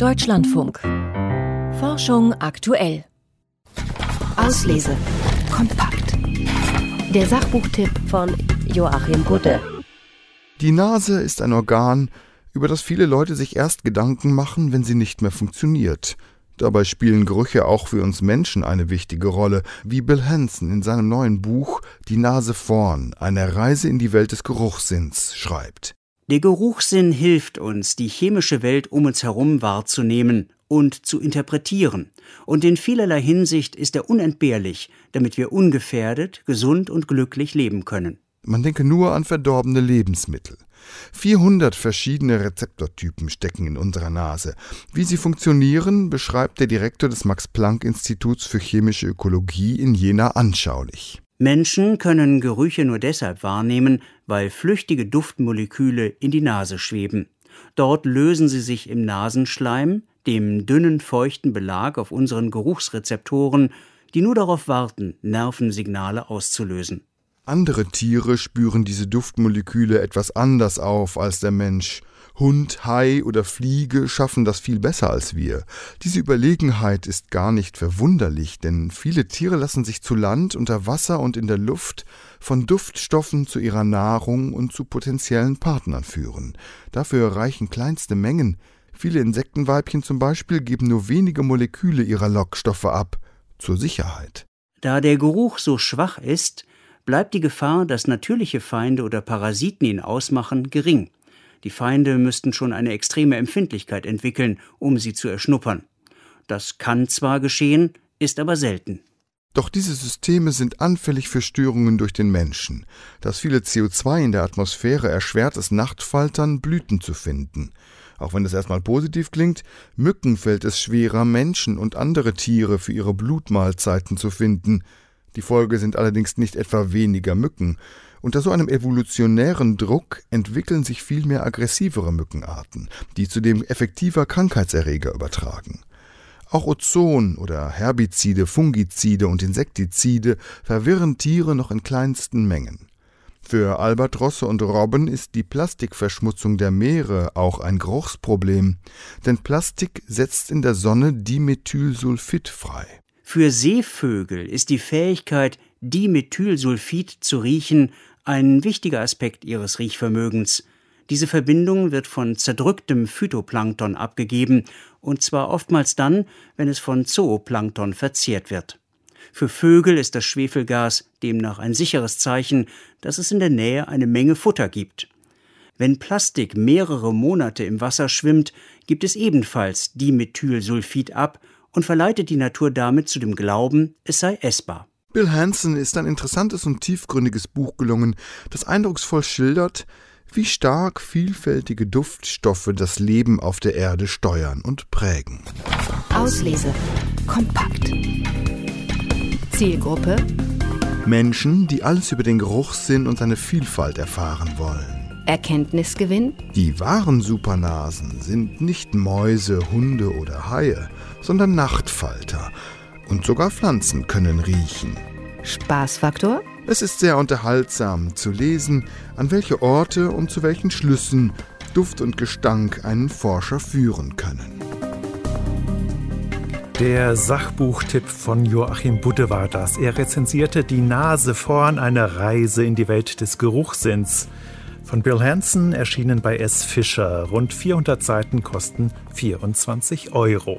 Deutschlandfunk. Forschung aktuell. Auslese. Kompakt. Der Sachbuchtipp von Joachim Budde. Die Nase ist ein Organ, über das viele Leute sich erst Gedanken machen, wenn sie nicht mehr funktioniert. Dabei spielen Gerüche auch für uns Menschen eine wichtige Rolle, wie Bill Hansen in seinem neuen Buch Die Nase vorn, eine Reise in die Welt des Geruchssinns schreibt. Der Geruchssinn hilft uns, die chemische Welt um uns herum wahrzunehmen und zu interpretieren. Und in vielerlei Hinsicht ist er unentbehrlich, damit wir ungefährdet, gesund und glücklich leben können. Man denke nur an verdorbene Lebensmittel. 400 verschiedene Rezeptortypen stecken in unserer Nase. Wie sie funktionieren, beschreibt der Direktor des Max-Planck-Instituts für chemische Ökologie in Jena anschaulich. Menschen können Gerüche nur deshalb wahrnehmen, weil flüchtige Duftmoleküle in die Nase schweben. Dort lösen sie sich im Nasenschleim, dem dünnen, feuchten Belag auf unseren Geruchsrezeptoren, die nur darauf warten, Nervensignale auszulösen. Andere Tiere spüren diese Duftmoleküle etwas anders auf als der Mensch. Hund, Hai oder Fliege schaffen das viel besser als wir. Diese Überlegenheit ist gar nicht verwunderlich, denn viele Tiere lassen sich zu Land, unter Wasser und in der Luft von Duftstoffen zu ihrer Nahrung und zu potenziellen Partnern führen. Dafür reichen kleinste Mengen. Viele Insektenweibchen zum Beispiel geben nur wenige Moleküle ihrer Lockstoffe ab, zur Sicherheit. Da der Geruch so schwach ist, bleibt die Gefahr, dass natürliche Feinde oder Parasiten ihn ausmachen, gering. Die Feinde müssten schon eine extreme Empfindlichkeit entwickeln, um sie zu erschnuppern. Das kann zwar geschehen, ist aber selten. Doch diese Systeme sind anfällig für Störungen durch den Menschen. Das viele CO2 in der Atmosphäre erschwert es Nachtfaltern, Blüten zu finden. Auch wenn es erstmal positiv klingt, Mücken fällt es schwerer, Menschen und andere Tiere für ihre Blutmahlzeiten zu finden. Die Folge sind allerdings nicht etwa weniger Mücken, unter so einem evolutionären Druck entwickeln sich vielmehr aggressivere Mückenarten, die zudem effektiver Krankheitserreger übertragen. Auch Ozon oder Herbizide, Fungizide und Insektizide verwirren Tiere noch in kleinsten Mengen. Für Albatrosse und Robben ist die Plastikverschmutzung der Meere auch ein Geruchsproblem, denn Plastik setzt in der Sonne Dimethylsulfid frei. Für Seevögel ist die Fähigkeit, Dimethylsulfid zu riechen, ein wichtiger Aspekt ihres Riechvermögens. Diese Verbindung wird von zerdrücktem Phytoplankton abgegeben, und zwar oftmals dann, wenn es von Zooplankton verzehrt wird. Für Vögel ist das Schwefelgas demnach ein sicheres Zeichen, dass es in der Nähe eine Menge Futter gibt. Wenn Plastik mehrere Monate im Wasser schwimmt, gibt es ebenfalls Dimethylsulfid ab und verleitet die Natur damit zu dem Glauben, es sei essbar. Bill Hansen ist ein interessantes und tiefgründiges Buch gelungen, das eindrucksvoll schildert, wie stark vielfältige Duftstoffe das Leben auf der Erde steuern und prägen. Auslese. Kompakt. Zielgruppe Menschen, die alles über den Geruchssinn und seine Vielfalt erfahren wollen. Erkenntnisgewinn Die wahren Supernasen sind nicht Mäuse, Hunde oder Haie, sondern Nachtfalter und sogar Pflanzen können riechen. Spaßfaktor Es ist sehr unterhaltsam zu lesen, an welche Orte und zu welchen Schlüssen Duft und Gestank einen Forscher führen können. Der Sachbuchtipp von Joachim Budde war das. Er rezensierte Die Nase vorn, eine Reise in die Welt des Geruchssinns. Von Bill Hansen erschienen bei S. Fischer. Rund 400 Seiten kosten 24 Euro.